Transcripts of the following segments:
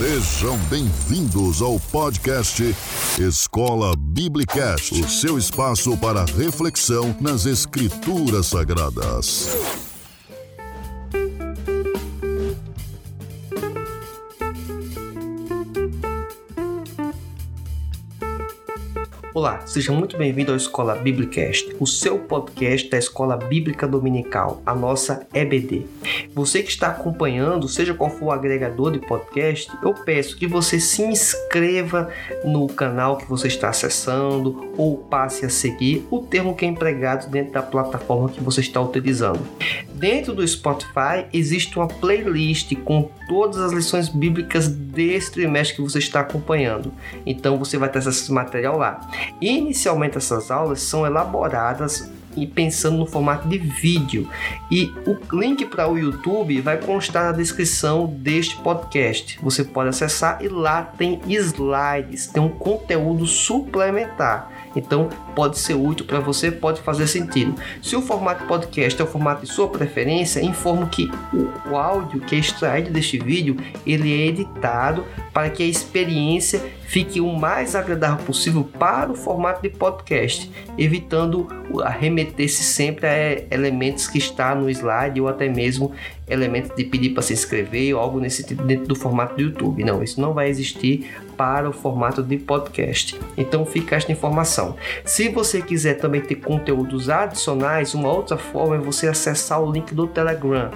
Sejam bem-vindos ao podcast Escola Biblicast, o seu espaço para reflexão nas Escrituras Sagradas. Olá, seja muito bem-vindo ao Escola Biblicast, o seu podcast da Escola Bíblica Dominical, a nossa EBD. Você que está acompanhando, seja qual for o agregador de podcast, eu peço que você se inscreva no canal que você está acessando ou passe a seguir o termo que é empregado dentro da plataforma que você está utilizando. Dentro do Spotify existe uma playlist com todas as lições bíblicas deste trimestre que você está acompanhando. Então você vai ter esse material lá. Inicialmente essas aulas são elaboradas e pensando no formato de vídeo. E o link para o YouTube vai constar na descrição deste podcast. Você pode acessar e lá tem slides, tem um conteúdo suplementar. Então pode ser útil para você, pode fazer sentido. Se o formato podcast é o formato de sua preferência, informo que o, o áudio que é extraído deste vídeo ele é editado para que a experiência fique o mais agradável possível para o formato de podcast, evitando arremeter-se sempre a elementos que está no slide ou até mesmo elementos de pedir para se inscrever ou algo nesse tipo dentro do formato do YouTube. Não, isso não vai existir para o formato de podcast. Então fica esta informação. Se você quiser também ter conteúdos adicionais, uma outra forma é você acessar o link do Telegram.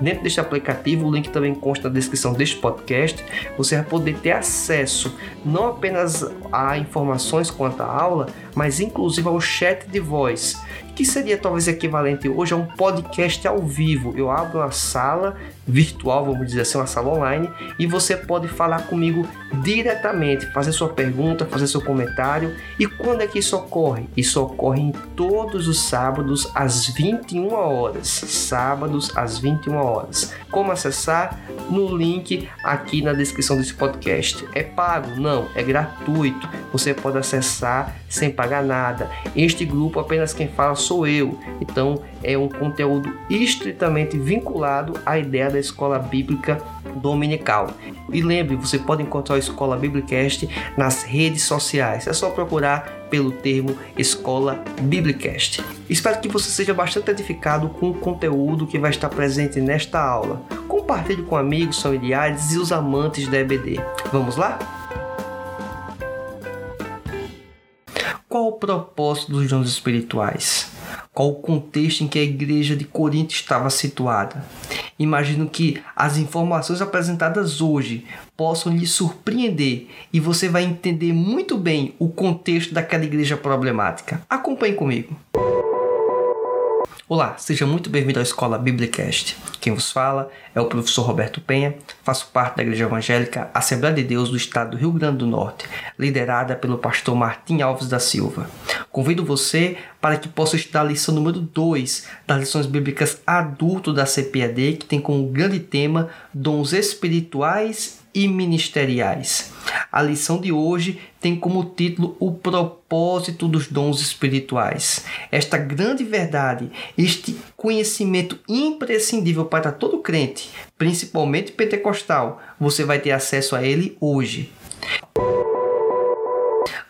Dentro deste aplicativo, o link também consta na descrição deste podcast. Você vai poder ter acesso não apenas a informações quanto à aula, mas inclusive ao chat de voz que seria talvez equivalente hoje a um podcast ao vivo. Eu abro uma sala virtual, vamos dizer assim, uma sala online, e você pode falar comigo diretamente, fazer sua pergunta, fazer seu comentário. E quando é que isso ocorre? Isso ocorre em todos os sábados às 21 horas. Sábados às 21 horas. Como acessar? No link aqui na descrição desse podcast. É pago? Não, é gratuito. Você pode acessar sem pagar nada. Este grupo apenas quem fala sou eu. Então é um conteúdo estritamente vinculado à ideia da escola bíblica dominical. E lembre, você pode encontrar a Escola Biblicast nas redes sociais. É só procurar pelo termo Escola Biblicast. Espero que você seja bastante edificado com o conteúdo que vai estar presente nesta aula. Compartilhe com amigos, familiares e os amantes da EBD. Vamos lá? Qual o propósito dos dons espirituais? Qual o contexto em que a igreja de Corinto estava situada? Imagino que as informações apresentadas hoje possam lhe surpreender e você vai entender muito bem o contexto daquela igreja problemática. Acompanhe comigo. Olá, seja muito bem-vindo à Escola Biblicast. Quem vos fala é o professor Roberto Penha, faço parte da Igreja Evangélica Assembleia de Deus do Estado do Rio Grande do Norte, liderada pelo pastor Martim Alves da Silva. Convido você para que possa estudar a lição número 2 das lições bíblicas adulto da CPAD, que tem como grande tema dons espirituais e ministeriais. A lição de hoje tem como título o propósito dos dons espirituais. Esta grande verdade, este conhecimento imprescindível para todo crente, principalmente pentecostal, você vai ter acesso a ele hoje.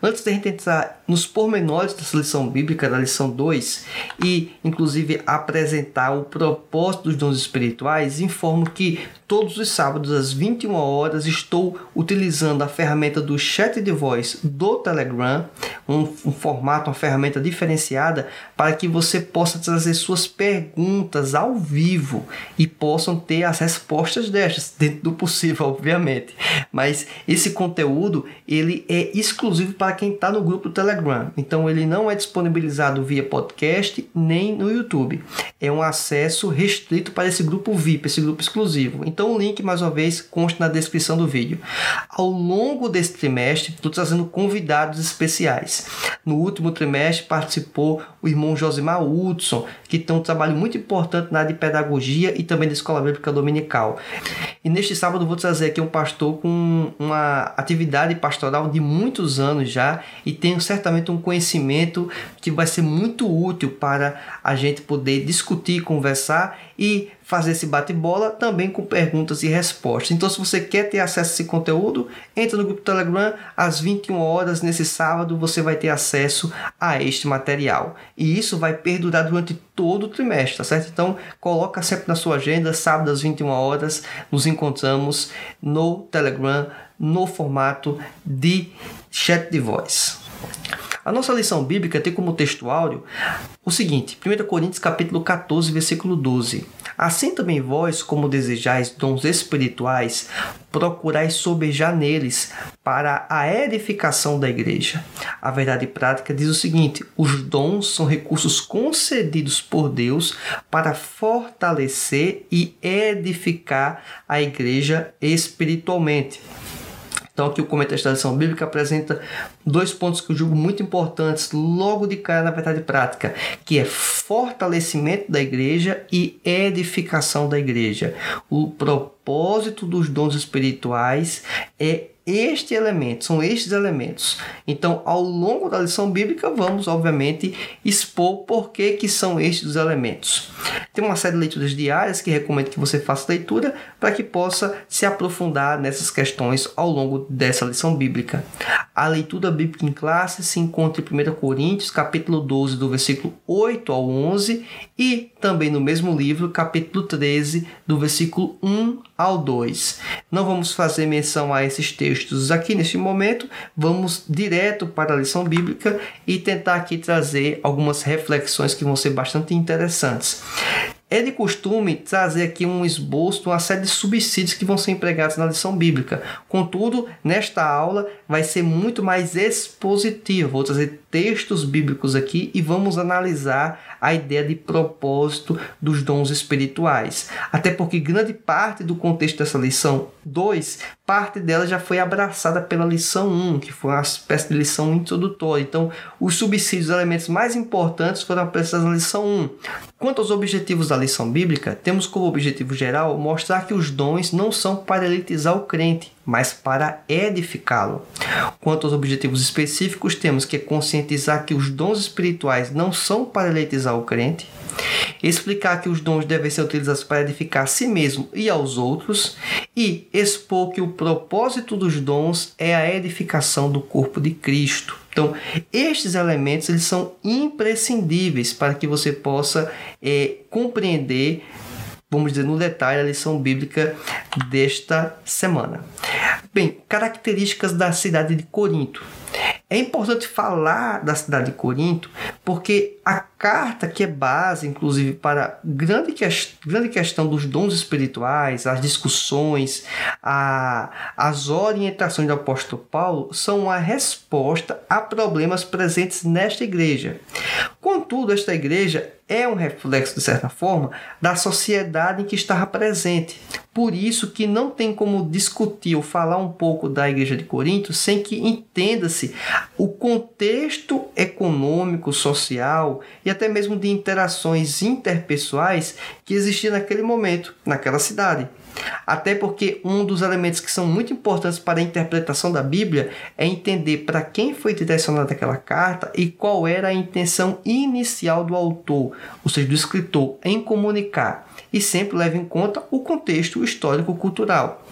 Antes de a gente entrar nos pormenores dessa lição bíblica, da lição 2, e inclusive apresentar o propósito dos dons espirituais, informo que todos os sábados às 21 horas estou utilizando a ferramenta do chat de voz do Telegram, um, um, formato, uma ferramenta diferenciada para que você possa trazer suas perguntas ao vivo e possam ter as respostas destas dentro do possível, obviamente. Mas esse conteúdo ele é exclusivo para quem está no grupo do Telegram. Então ele não é disponibilizado via podcast nem no YouTube. É um acesso restrito para esse grupo VIP, esse grupo exclusivo. Então o link, mais uma vez, consta na descrição do vídeo. Ao longo desse trimestre, estou trazendo convidados especiais. No último trimestre participou o irmão Josimar Hudson, que tem um trabalho muito importante na área de pedagogia e também da Escola Bíblica Dominical. E neste sábado vou trazer aqui um pastor com uma atividade pastoral de muitos anos já e tenho certamente um conhecimento que vai ser muito útil para a gente poder discutir, conversar e fazer esse bate-bola também com perguntas e respostas. Então, se você quer ter acesso a esse conteúdo, entra no grupo Telegram às 21 horas nesse sábado, você vai ter acesso a este material. E isso vai perdurar durante todo o trimestre, tá certo? Então, coloca sempre na sua agenda, sábado às 21 horas, nos encontramos no Telegram no formato de chat de voz. A nossa lição bíblica tem como texto o seguinte, 1 Coríntios capítulo 14, versículo 12. Assim também vós, como desejais dons espirituais, procurais sobejar neles para a edificação da igreja. A verdade prática diz o seguinte: os dons são recursos concedidos por Deus para fortalecer e edificar a igreja espiritualmente. Então, aqui o comentário da lição bíblica apresenta dois pontos que eu julgo muito importantes logo de cara na verdade prática, que é fortalecimento da igreja e edificação da igreja. O propósito dos dons espirituais é este elemento, são estes elementos. Então, ao longo da lição bíblica, vamos, obviamente, expor por que, que são estes os elementos. Tem uma série de leituras diárias que recomendo que você faça leitura para que possa se aprofundar nessas questões ao longo dessa lição bíblica. A leitura bíblica em classe se encontra em 1 Coríntios, capítulo 12, do versículo 8 ao 11, e também no mesmo livro, capítulo 13, do versículo 1 ao 2. Não vamos fazer menção a esses textos aqui neste momento, vamos direto para a lição bíblica e tentar aqui trazer algumas reflexões que vão ser bastante interessantes. É de costume trazer aqui um esboço de uma série de subsídios que vão ser empregados na lição bíblica. Contudo, nesta aula vai ser muito mais expositivo. Vou trazer textos bíblicos aqui e vamos analisar a ideia de propósito dos dons espirituais. Até porque grande parte do contexto dessa lição 2, parte dela já foi abraçada pela lição 1, um, que foi uma espécie de lição introdutória. Então, os subsídios, os elementos mais importantes foram apresentados na lição 1. Um. Quanto aos objetivos da lição bíblica, temos como objetivo geral mostrar que os dons não são para elitizar o crente, mas para edificá-lo. Quanto aos objetivos específicos, temos que conscientizar que os dons espirituais não são para elitizar o crente, explicar que os dons devem ser utilizados para edificar a si mesmo e aos outros, e expor que o propósito dos dons é a edificação do corpo de Cristo. Então, estes elementos eles são imprescindíveis para que você possa é, compreender vamos dizer, no detalhe a lição bíblica desta semana. Bem, características da cidade de Corinto. É importante falar da cidade de Corinto porque a carta que é base, inclusive, para grande, que, grande questão dos dons espirituais, as discussões, a, as orientações do apóstolo Paulo são uma resposta a problemas presentes nesta igreja. Contudo, esta igreja é um reflexo, de certa forma, da sociedade em que estava presente. Por isso que não tem como discutir ou falar um pouco da igreja de Corinto sem que entenda-se o contexto econômico, social e até mesmo de interações interpessoais que existia naquele momento, naquela cidade. Até porque um dos elementos que são muito importantes para a interpretação da Bíblia é entender para quem foi direcionada aquela carta e qual era a intenção inicial do autor, ou seja, do escritor, em comunicar. E sempre leva em conta o contexto histórico-cultural.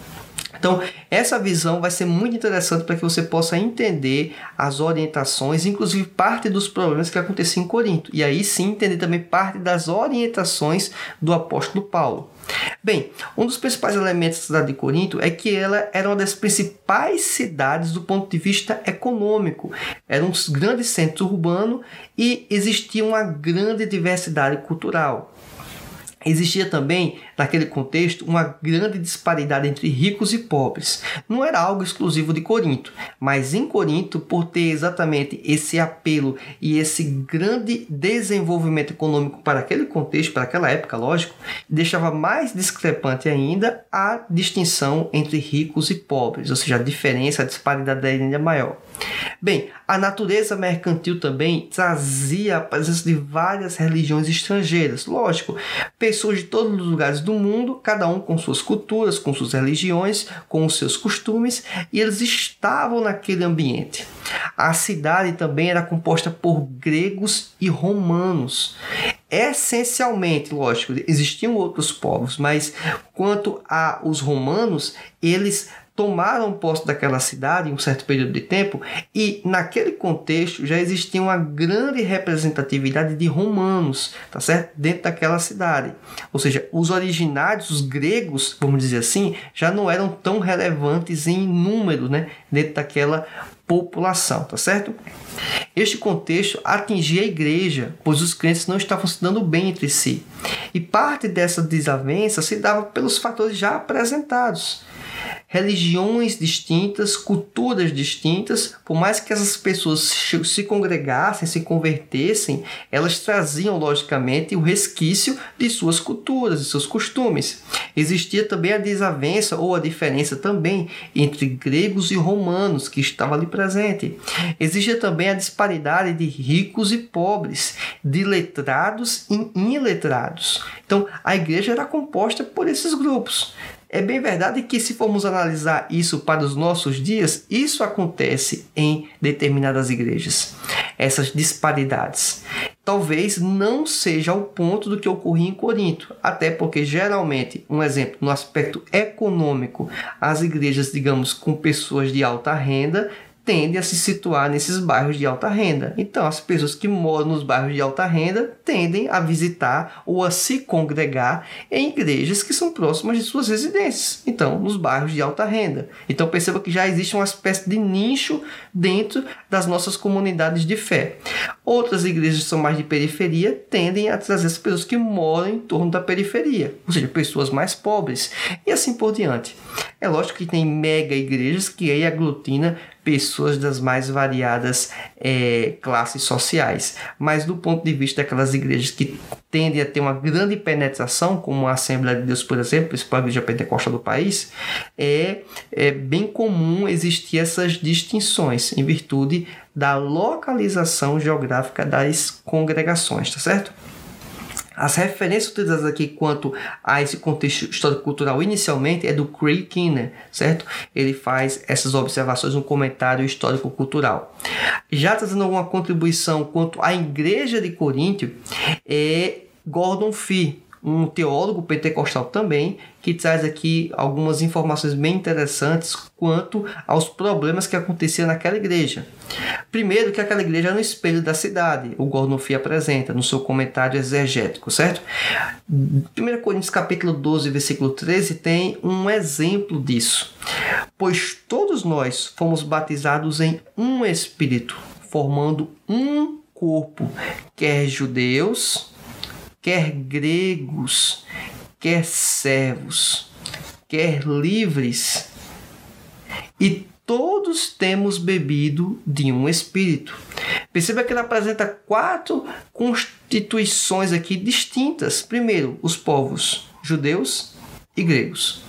Então, essa visão vai ser muito interessante para que você possa entender as orientações, inclusive parte dos problemas que aconteciam em Corinto. E aí sim entender também parte das orientações do apóstolo Paulo. Bem, um dos principais elementos da cidade de Corinto é que ela era uma das principais cidades do ponto de vista econômico. Era um grande centro urbano e existia uma grande diversidade cultural. Existia também, naquele contexto, uma grande disparidade entre ricos e pobres. Não era algo exclusivo de Corinto, mas em Corinto, por ter exatamente esse apelo e esse grande desenvolvimento econômico para aquele contexto, para aquela época, lógico, deixava mais discrepante ainda a distinção entre ricos e pobres, ou seja, a diferença, a disparidade ainda maior. Bem, a natureza mercantil também trazia a presença de várias religiões estrangeiras. Lógico, pessoas de todos os lugares do mundo, cada um com suas culturas, com suas religiões, com os seus costumes, e eles estavam naquele ambiente. A cidade também era composta por gregos e romanos. essencialmente, lógico, existiam outros povos, mas quanto a os romanos, eles tomaram posse daquela cidade em um certo período de tempo e naquele contexto já existia uma grande representatividade de romanos, tá certo? Dentro daquela cidade. Ou seja, os originários, os gregos, vamos dizer assim, já não eram tão relevantes em número, né, dentro daquela população, tá certo? Este contexto atingia a igreja, pois os crentes não estavam se dando bem entre si. E parte dessa desavença se dava pelos fatores já apresentados religiões distintas, culturas distintas, por mais que essas pessoas se congregassem, se convertessem, elas traziam logicamente o resquício de suas culturas, de seus costumes. Existia também a desavença ou a diferença também entre gregos e romanos que estava ali presente. Existia também a disparidade de ricos e pobres, de letrados e iletrados. Então, a igreja era composta por esses grupos. É bem verdade que, se formos analisar isso para os nossos dias, isso acontece em determinadas igrejas. Essas disparidades. Talvez não seja o ponto do que ocorria em Corinto, até porque geralmente, um exemplo, no aspecto econômico, as igrejas, digamos, com pessoas de alta renda tendem a se situar nesses bairros de alta renda. Então, as pessoas que moram nos bairros de alta renda tendem a visitar ou a se congregar em igrejas que são próximas de suas residências. Então, nos bairros de alta renda. Então, perceba que já existe uma espécie de nicho dentro das nossas comunidades de fé. Outras igrejas que são mais de periferia tendem a trazer as pessoas que moram em torno da periferia, ou seja, pessoas mais pobres, e assim por diante. É lógico que tem mega igrejas que aí aglutina pessoas das mais variadas é, classes sociais. Mas do ponto de vista daquelas igrejas que tendem a ter uma grande penetração, como a Assembleia de Deus, por exemplo, principal igreja pentecostal do país, é, é bem comum existir essas distinções em virtude da localização geográfica das congregações, tá certo? As referências utilizadas aqui quanto a esse contexto histórico-cultural inicialmente é do Craig Kinner, certo? Ele faz essas observações no comentário histórico-cultural. Já trazendo alguma contribuição quanto à igreja de Coríntio, é Gordon Fee, um teólogo pentecostal também, que traz aqui algumas informações bem interessantes quanto aos problemas que aconteciam naquela igreja. Primeiro, que aquela igreja era um espelho da cidade, o Gordon Fee apresenta no seu comentário exegético, certo? 1 Coríntios capítulo 12, versículo 13 tem um exemplo disso. Pois todos nós fomos batizados em um espírito, formando um corpo, quer judeus, quer gregos, quer servos, quer livres, e todos temos bebido de um espírito. Perceba que ele apresenta quatro constituições aqui distintas. Primeiro, os povos judeus e gregos.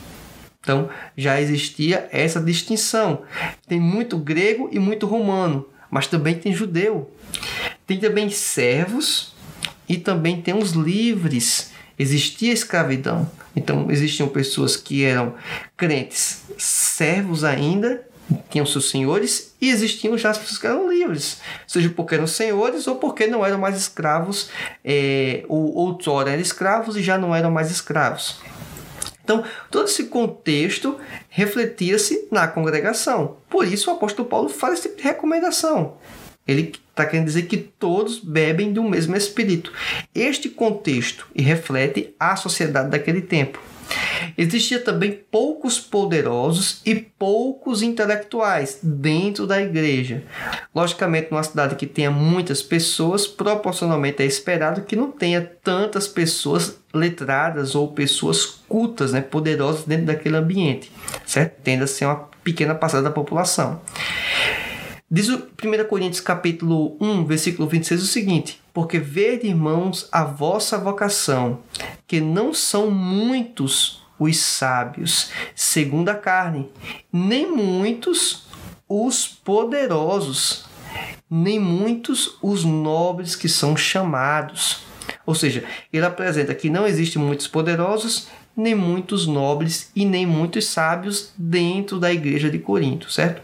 Então, já existia essa distinção. Tem muito grego e muito romano, mas também tem judeu. Tem também servos e também tem os livres. Existia escravidão. Então existiam pessoas que eram crentes, servos ainda, tinham seus senhores, e existiam já as pessoas que eram livres, seja porque eram senhores ou porque não eram mais escravos, é, ou outrora eram escravos e já não eram mais escravos. Então, todo esse contexto refletia-se na congregação. Por isso, o apóstolo Paulo faz esse tipo recomendação. Ele está querendo dizer que todos bebem do mesmo espírito. Este contexto e reflete a sociedade daquele tempo. Existia também poucos poderosos e poucos intelectuais dentro da igreja. Logicamente, numa cidade que tenha muitas pessoas, proporcionalmente é esperado que não tenha tantas pessoas letradas ou pessoas cultas, né, poderosas dentro daquele ambiente, certo? Tende ser uma pequena parcela da população. Diz o 1 Coríntios capítulo 1, versículo 26 o seguinte: Porque vede, irmãos, a vossa vocação, que não são muitos os sábios, segundo a carne, nem muitos os poderosos, nem muitos os nobres que são chamados. Ou seja, ele apresenta que não existem muitos poderosos, nem muitos nobres e nem muitos sábios dentro da igreja de Corinto, certo?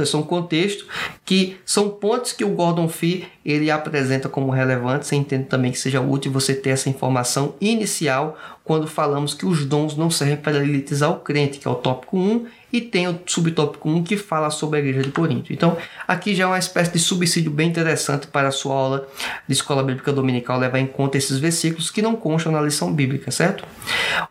Então, esse é um contexto que são pontos que o Gordon Fee ele apresenta como relevantes. Você entende também que seja útil você ter essa informação inicial quando falamos que os dons não servem para elitizar o crente, que é o tópico 1, e tem o subtópico 1 que fala sobre a igreja de Corinto. Então, aqui já é uma espécie de subsídio bem interessante para a sua aula de escola bíblica dominical levar em conta esses versículos que não constam na lição bíblica, certo?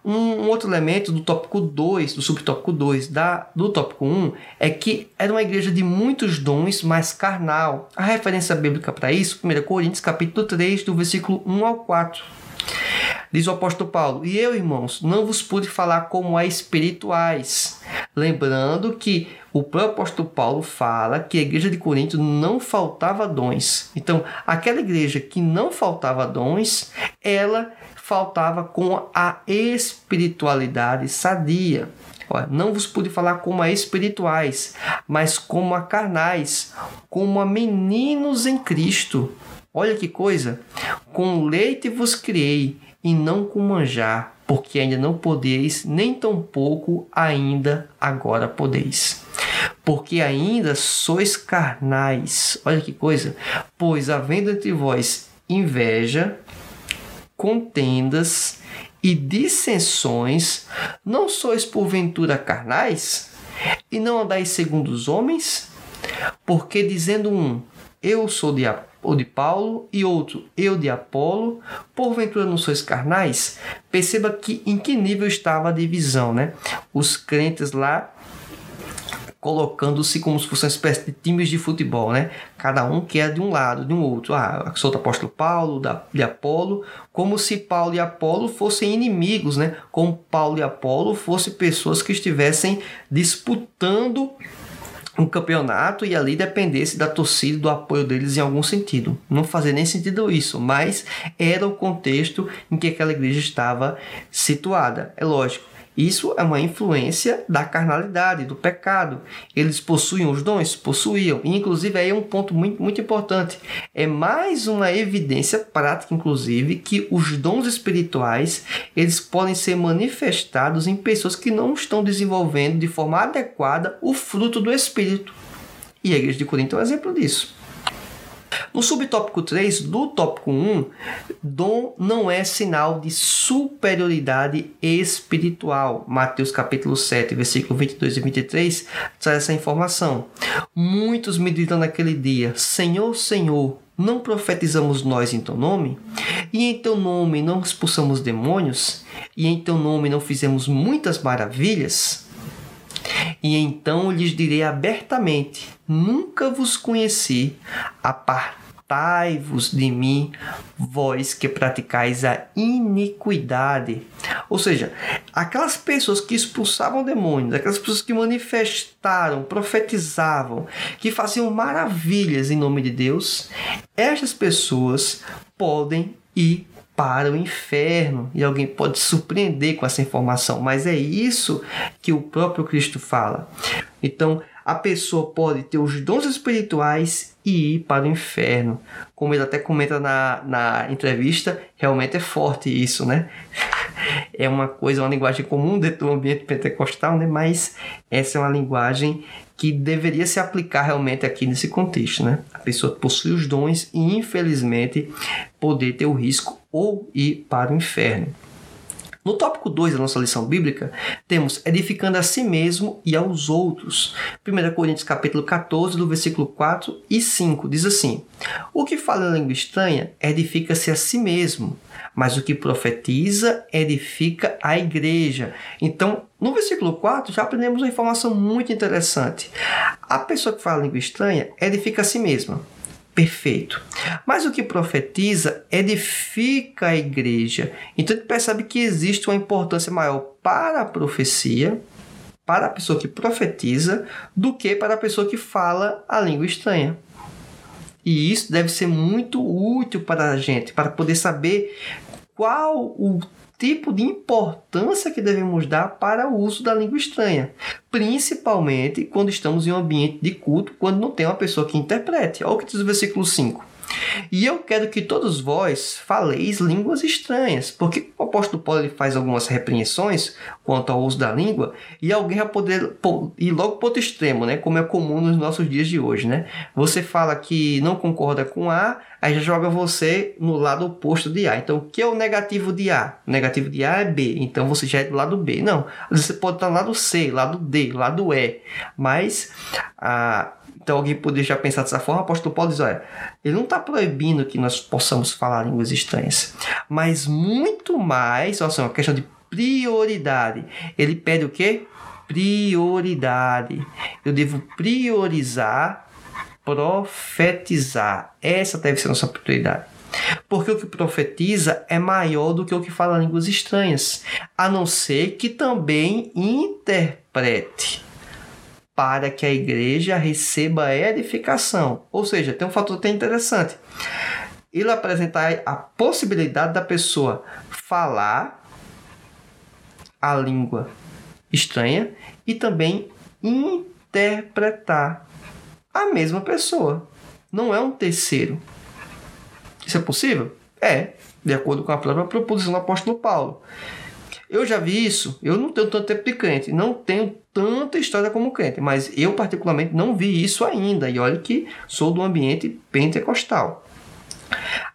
Um, um outro elemento do tópico 2, do subtópico 2 da, do tópico 1, é que era uma igreja de muitos dons, mas carnal. A referência bíblica para isso, 1 Coríntios capítulo 3, do versículo 1 ao 4. Diz o apóstolo Paulo: E eu, irmãos, não vos pude falar como a espirituais. Lembrando que o próprio apóstolo Paulo fala que a igreja de Corinto não faltava dons. Então, aquela igreja que não faltava dons, ela faltava com a espiritualidade sadia. Olha, não vos pude falar como a espirituais, mas como a carnais, como a meninos em Cristo. Olha que coisa! Com leite vos criei e não com manjar, porque ainda não podeis, nem tampouco ainda agora podeis. Porque ainda sois carnais. Olha que coisa! Pois havendo entre vós inveja, contendas e dissensões, não sois porventura carnais? E não andais segundo os homens? Porque dizendo um, eu sou de ou de Paulo, e outro, eu de Apolo, porventura não sois carnais? Perceba que em que nível estava a divisão, né? Os crentes lá colocando-se como se fosse uma espécie de times de futebol, né? Cada um que é de um lado, de um outro. Ah, sou do apóstolo Paulo, da, de Apolo, como se Paulo e Apolo fossem inimigos, né? Como Paulo e Apolo fossem pessoas que estivessem disputando um campeonato e ali dependesse da torcida do apoio deles em algum sentido. Não fazia nem sentido isso, mas era o contexto em que aquela igreja estava situada. É lógico, isso é uma influência da carnalidade, do pecado. Eles possuem os dons? Possuíam. Inclusive, aí é um ponto muito, muito importante. É mais uma evidência prática, inclusive, que os dons espirituais eles podem ser manifestados em pessoas que não estão desenvolvendo de forma adequada o fruto do Espírito. E a igreja de Corinto é um exemplo disso. No subtópico 3 do tópico 1, dom não é sinal de superioridade espiritual. Mateus capítulo 7, versículo 22 e 23 traz essa informação. Muitos me dirão naquele dia: Senhor, Senhor, não profetizamos nós em teu nome? E em teu nome não expulsamos demônios? E em teu nome não fizemos muitas maravilhas? E então lhes direi abertamente: Nunca vos conheci, apartai-vos de mim, vós que praticais a iniquidade. Ou seja, aquelas pessoas que expulsavam demônios, aquelas pessoas que manifestaram, profetizavam, que faziam maravilhas em nome de Deus, estas pessoas podem ir para o inferno. E alguém pode surpreender com essa informação, mas é isso que o próprio Cristo fala. Então, a pessoa pode ter os dons espirituais e ir para o inferno. Como ele até comenta na, na entrevista, realmente é forte isso, né? É uma coisa, uma linguagem comum dentro do ambiente pentecostal, né? Mas essa é uma linguagem que deveria se aplicar realmente aqui nesse contexto, né? A pessoa possui os dons e, infelizmente, poder ter o risco ou ir para o inferno. No tópico 2 da nossa lição bíblica, temos edificando a si mesmo e aos outros. 1 Coríntios capítulo 14, do versículo 4 e 5, diz assim: O que fala língua estranha edifica-se a si mesmo, mas o que profetiza edifica a igreja. Então, no versículo 4 já aprendemos uma informação muito interessante. A pessoa que fala língua estranha edifica a si mesma. Perfeito. Mas o que profetiza edifica a igreja. Então ele percebe que existe uma importância maior para a profecia, para a pessoa que profetiza, do que para a pessoa que fala a língua estranha. E isso deve ser muito útil para a gente, para poder saber qual o tipo de importância que devemos dar para o uso da língua estranha, principalmente quando estamos em um ambiente de culto, quando não tem uma pessoa que interprete. Olha o que diz o versículo 5. E eu quero que todos vós faleis línguas estranhas, porque o apóstolo Paulo ele faz algumas repreensões quanto ao uso da língua, e alguém vai poder ir logo para outro extremo, né? Como é comum nos nossos dias de hoje, né? Você fala que não concorda com A, aí já joga você no lado oposto de A. Então, o que é o negativo de A? O negativo de A é B, então você já é do lado B. Não, você pode estar no lado C, lado D, lado E, mas a então alguém poderia já pensar dessa forma, o apóstolo Paulo diz, olha, ele não está proibindo que nós possamos falar línguas estranhas, mas muito mais, olha só, uma questão de prioridade. Ele pede o quê? Prioridade. Eu devo priorizar, profetizar. Essa deve ser a nossa prioridade. Porque o que profetiza é maior do que o que fala línguas estranhas, a não ser que também interprete para que a igreja receba edificação. Ou seja, tem um fator até interessante. Ele apresentar a possibilidade da pessoa falar a língua estranha e também interpretar a mesma pessoa. Não é um terceiro. Isso é possível? É, de acordo com a própria proposição do apóstolo Paulo. Eu já vi isso, eu não tenho tanto tempo de crente, não tenho tanta história como crente, mas eu particularmente não vi isso ainda. E olha que sou do ambiente pentecostal.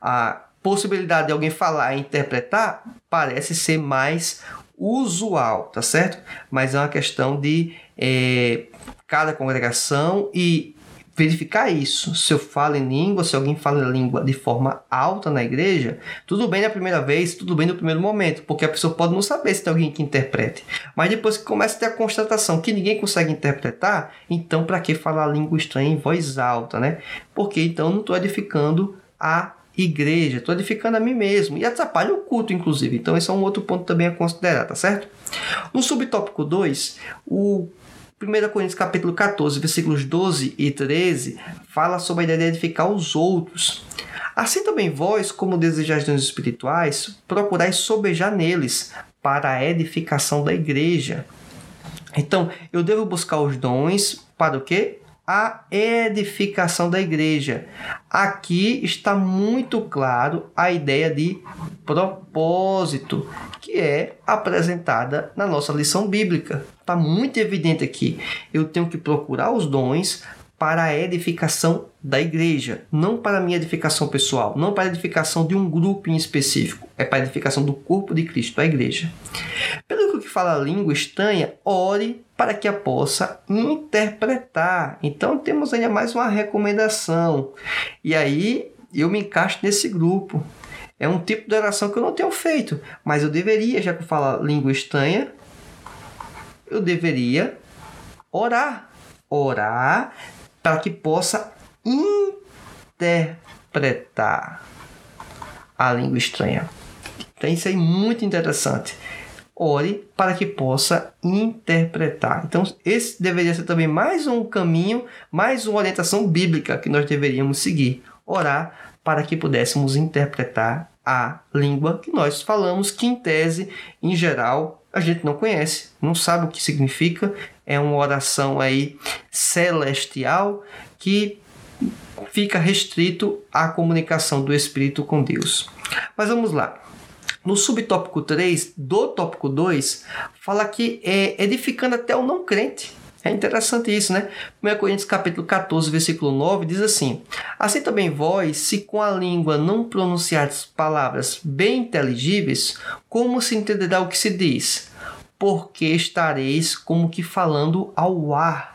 A possibilidade de alguém falar e interpretar parece ser mais usual, tá certo? Mas é uma questão de é, cada congregação e verificar isso. Se eu falo em língua, se alguém fala em língua de forma alta na igreja, tudo bem na primeira vez, tudo bem no primeiro momento, porque a pessoa pode não saber se tem alguém que interprete. Mas depois que começa a ter a constatação que ninguém consegue interpretar, então para que falar língua estranha em voz alta, né? Porque então não estou edificando a igreja, estou edificando a mim mesmo e atrapalha o culto, inclusive. Então, esse é um outro ponto também a considerar, tá certo? No subtópico 2, o 1 Coríntios capítulo 14, versículos 12 e 13, fala sobre a ideia de edificar os outros. Assim também vós, como desejais dons espirituais, procurais sobejar neles, para a edificação da igreja. Então, eu devo buscar os dons para o quê? A edificação da igreja. Aqui está muito claro a ideia de propósito, que é apresentada na nossa lição bíblica. Está muito evidente aqui. Eu tenho que procurar os dons para a edificação da igreja, não para a minha edificação pessoal, não para a edificação de um grupo em específico, é para a edificação do corpo de Cristo, a igreja. Pelo que fala a língua estranha, ore para que a possa interpretar. Então temos ainda mais uma recomendação. E aí eu me encaixo nesse grupo. É um tipo de oração que eu não tenho feito, mas eu deveria, já que eu falo língua estranha, eu deveria orar. Orar para que possa interpretar a língua estranha. Então isso é muito interessante. Ore para que possa interpretar. Então, esse deveria ser também mais um caminho, mais uma orientação bíblica que nós deveríamos seguir. Orar para que pudéssemos interpretar a língua que nós falamos, que em tese, em geral, a gente não conhece, não sabe o que significa. É uma oração aí celestial que fica restrito à comunicação do Espírito com Deus. Mas vamos lá. No subtópico 3 do tópico 2, fala que é edificando até o não crente. É interessante isso, né? 1 Coríntios capítulo 14, versículo 9 diz assim: Assim também vós, se com a língua não pronunciardes palavras bem inteligíveis, como se entenderá o que se diz? Porque estareis como que falando ao ar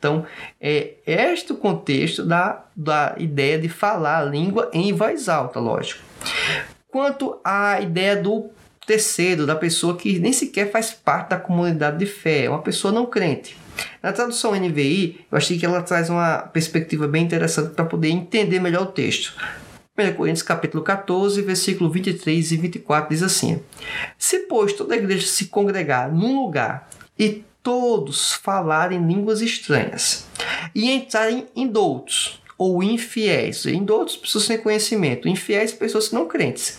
então, é este o contexto da, da ideia de falar a língua em voz alta, lógico. Quanto à ideia do terceiro, da pessoa que nem sequer faz parte da comunidade de fé, é uma pessoa não crente. Na tradução NVI, eu achei que ela traz uma perspectiva bem interessante para poder entender melhor o texto. 1 Coríntios capítulo 14, versículo 23 e 24 diz assim: Se pois toda a igreja se congregar num lugar e todos falarem línguas estranhas e entrarem em doutos ou infiéis. Em doutos, pessoas sem conhecimento. Infiéis, pessoas não crentes.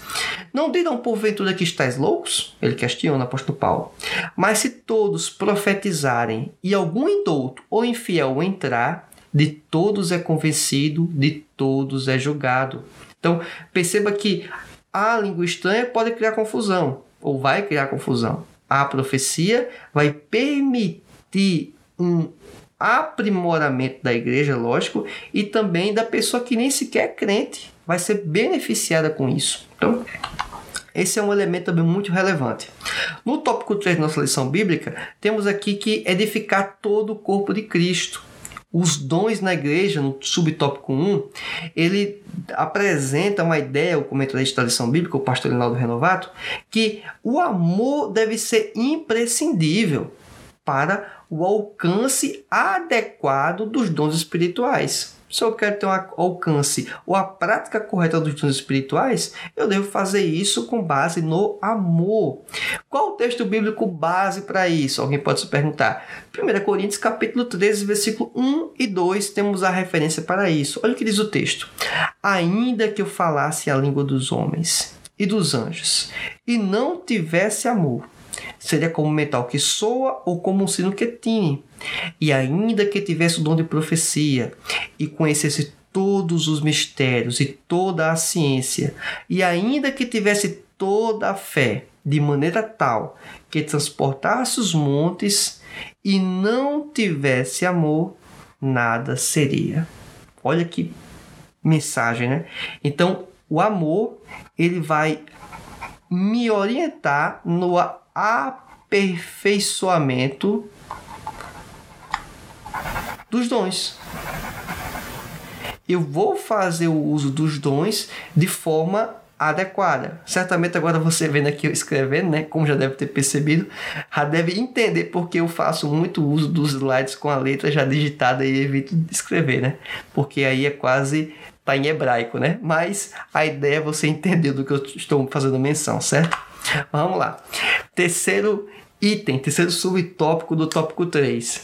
Não dirão porventura que estáis loucos? Ele questiona, apóstolo Paulo. Mas se todos profetizarem e algum indouto ou infiel entrar, de todos é convencido, de todos é julgado. Então, perceba que a língua estranha pode criar confusão, ou vai criar confusão. A profecia vai permitir um aprimoramento da igreja, lógico, e também da pessoa que nem sequer é crente, vai ser beneficiada com isso. Então, esse é um elemento também muito relevante. No tópico 3 da nossa lição bíblica, temos aqui que edificar todo o corpo de Cristo. Os dons na igreja, no subtópico 1, ele apresenta uma ideia, o comentarista da lição bíblica, o pastor Linaldo Renovato, que o amor deve ser imprescindível para o alcance adequado dos dons espirituais. Se eu quero ter um alcance ou a prática correta dos dons espirituais, eu devo fazer isso com base no amor. Qual o texto bíblico base para isso? Alguém pode se perguntar. 1 Coríntios capítulo 13, versículo 1 e 2, temos a referência para isso. Olha o que diz o texto. Ainda que eu falasse a língua dos homens e dos anjos, e não tivesse amor, seria como um metal que soa ou como um sino que tine. E ainda que tivesse o dom de profecia e conhecesse todos os mistérios e toda a ciência, e ainda que tivesse toda a fé, de maneira tal que transportasse os montes e não tivesse amor, nada seria. Olha que mensagem, né? Então, o amor, ele vai me orientar no aperfeiçoamento dos dons. Eu vou fazer o uso dos dons de forma adequada. Certamente agora você vendo aqui eu escrevendo, né, como já deve ter percebido, já deve entender porque eu faço muito uso dos slides com a letra já digitada e evito escrever, né? Porque aí é quase tá em hebraico, né? Mas a ideia é você entender do que eu estou fazendo menção, certo? Vamos lá. Terceiro item, terceiro subtópico do tópico 3.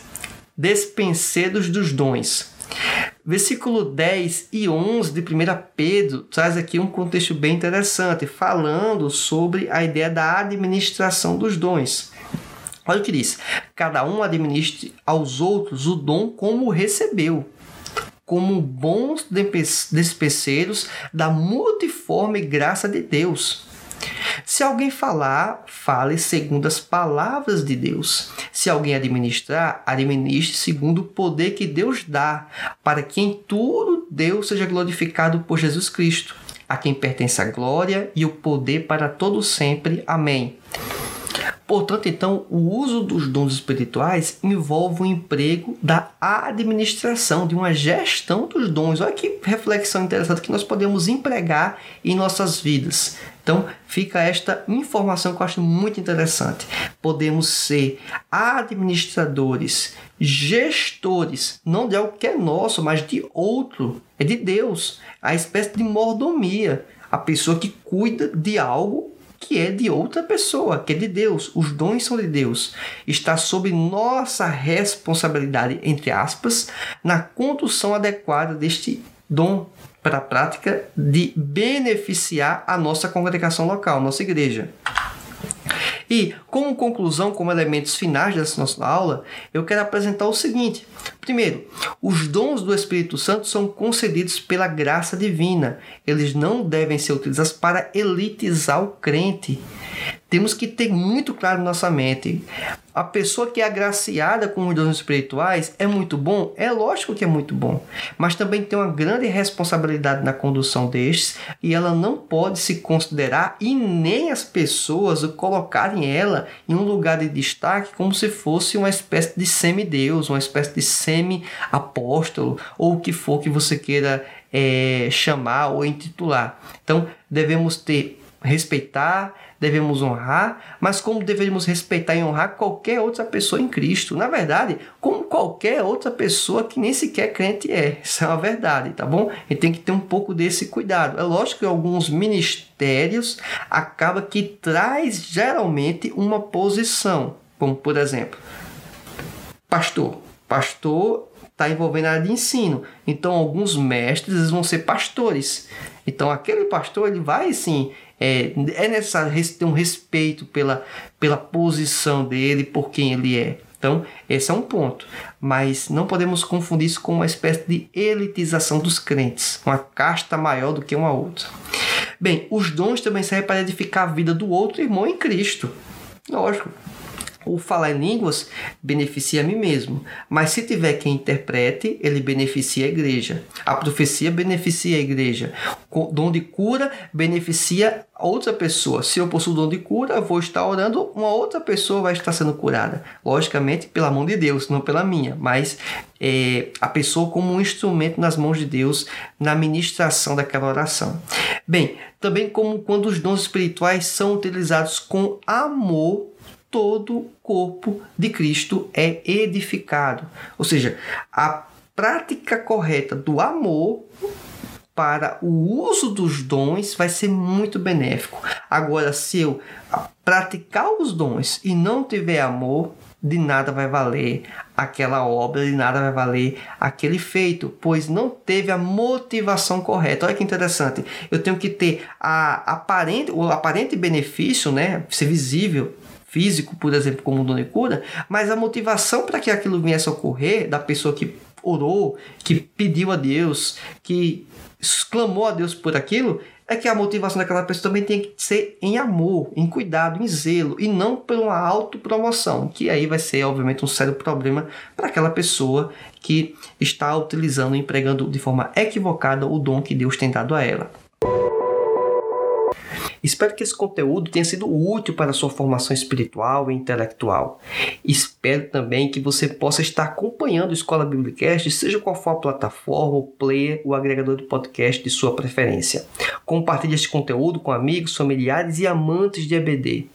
Despenseiros dos dons. Versículo 10 e 11 de 1 Pedro traz aqui um contexto bem interessante, falando sobre a ideia da administração dos dons. Olha o que diz: cada um administre aos outros o dom como recebeu, como bons despeceiros da multiforme graça de Deus. Se alguém falar, fale segundo as palavras de Deus. Se alguém administrar, administre segundo o poder que Deus dá, para que em tudo Deus seja glorificado por Jesus Cristo, a quem pertence a glória e o poder para todo sempre. Amém. Portanto, então, o uso dos dons espirituais envolve o emprego da administração, de uma gestão dos dons. Olha que reflexão interessante que nós podemos empregar em nossas vidas. Então, fica esta informação que eu acho muito interessante. Podemos ser administradores, gestores, não de algo que é nosso, mas de outro, é de Deus. A espécie de mordomia, a pessoa que cuida de algo que é de outra pessoa, que é de Deus. Os dons são de Deus. Está sob nossa responsabilidade, entre aspas, na condução adequada deste dom para a prática de beneficiar a nossa congregação local, nossa igreja. E, como conclusão, como elementos finais dessa nossa aula, eu quero apresentar o seguinte: primeiro, os dons do Espírito Santo são concedidos pela graça divina, eles não devem ser utilizados para elitizar o crente. Temos que ter muito claro na nossa mente. A pessoa que é agraciada com os dons espirituais é muito bom? É lógico que é muito bom. Mas também tem uma grande responsabilidade na condução destes e ela não pode se considerar e nem as pessoas colocarem ela em um lugar de destaque como se fosse uma espécie de semideus, uma espécie de semi-apóstolo ou o que for que você queira é, chamar ou intitular. Então devemos ter respeitar, devemos honrar, mas como deveríamos respeitar e honrar qualquer outra pessoa em Cristo. Na verdade, como qualquer outra pessoa que nem sequer crente é. Isso é uma verdade, tá bom? E tem que ter um pouco desse cuidado. É lógico que alguns ministérios acaba que traz geralmente uma posição, como por exemplo, pastor. Pastor está envolvendo a área de ensino. Então, alguns mestres vão ser pastores. Então, aquele pastor ele vai sim é, é necessário ter um respeito pela, pela posição dele, por quem ele é. Então, esse é um ponto. Mas não podemos confundir isso com uma espécie de elitização dos crentes, uma casta maior do que uma outra. Bem, os dons também servem para edificar a vida do outro irmão em Cristo. Lógico, o falar em línguas beneficia a mim mesmo, mas se tiver quem interprete, ele beneficia a igreja. A profecia beneficia a igreja. O dom de cura beneficia outra pessoa. Se eu possuo dom de cura, vou estar orando, uma outra pessoa vai estar sendo curada. Logicamente, pela mão de Deus, não pela minha, mas é, a pessoa como um instrumento nas mãos de Deus na ministração daquela oração. Bem, também como quando os dons espirituais são utilizados com amor todo o corpo de Cristo é edificado. Ou seja, a prática correta do amor para o uso dos dons vai ser muito benéfico. Agora, se eu praticar os dons e não tiver amor, de nada vai valer aquela obra, de nada vai valer aquele feito, pois não teve a motivação correta. Olha que interessante. Eu tenho que ter a aparente, o aparente benefício, né, ser visível físico, por exemplo, como o dono de cura, mas a motivação para que aquilo viesse a ocorrer da pessoa que orou, que pediu a Deus, que clamou a Deus por aquilo, é que a motivação daquela pessoa também tem que ser em amor, em cuidado, em zelo, e não por uma autopromoção, que aí vai ser, obviamente, um sério problema para aquela pessoa que está utilizando, empregando de forma equivocada o dom que Deus tem dado a ela. Espero que esse conteúdo tenha sido útil para a sua formação espiritual e intelectual. Espero também que você possa estar acompanhando o Escola Biblicast, seja qual for a plataforma, o player, o agregador de podcast de sua preferência. Compartilhe este conteúdo com amigos, familiares e amantes de EBD.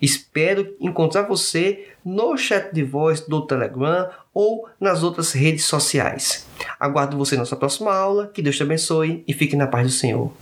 Espero encontrar você no chat de voz do Telegram ou nas outras redes sociais. Aguardo você na nossa próxima aula. Que Deus te abençoe e fique na paz do Senhor.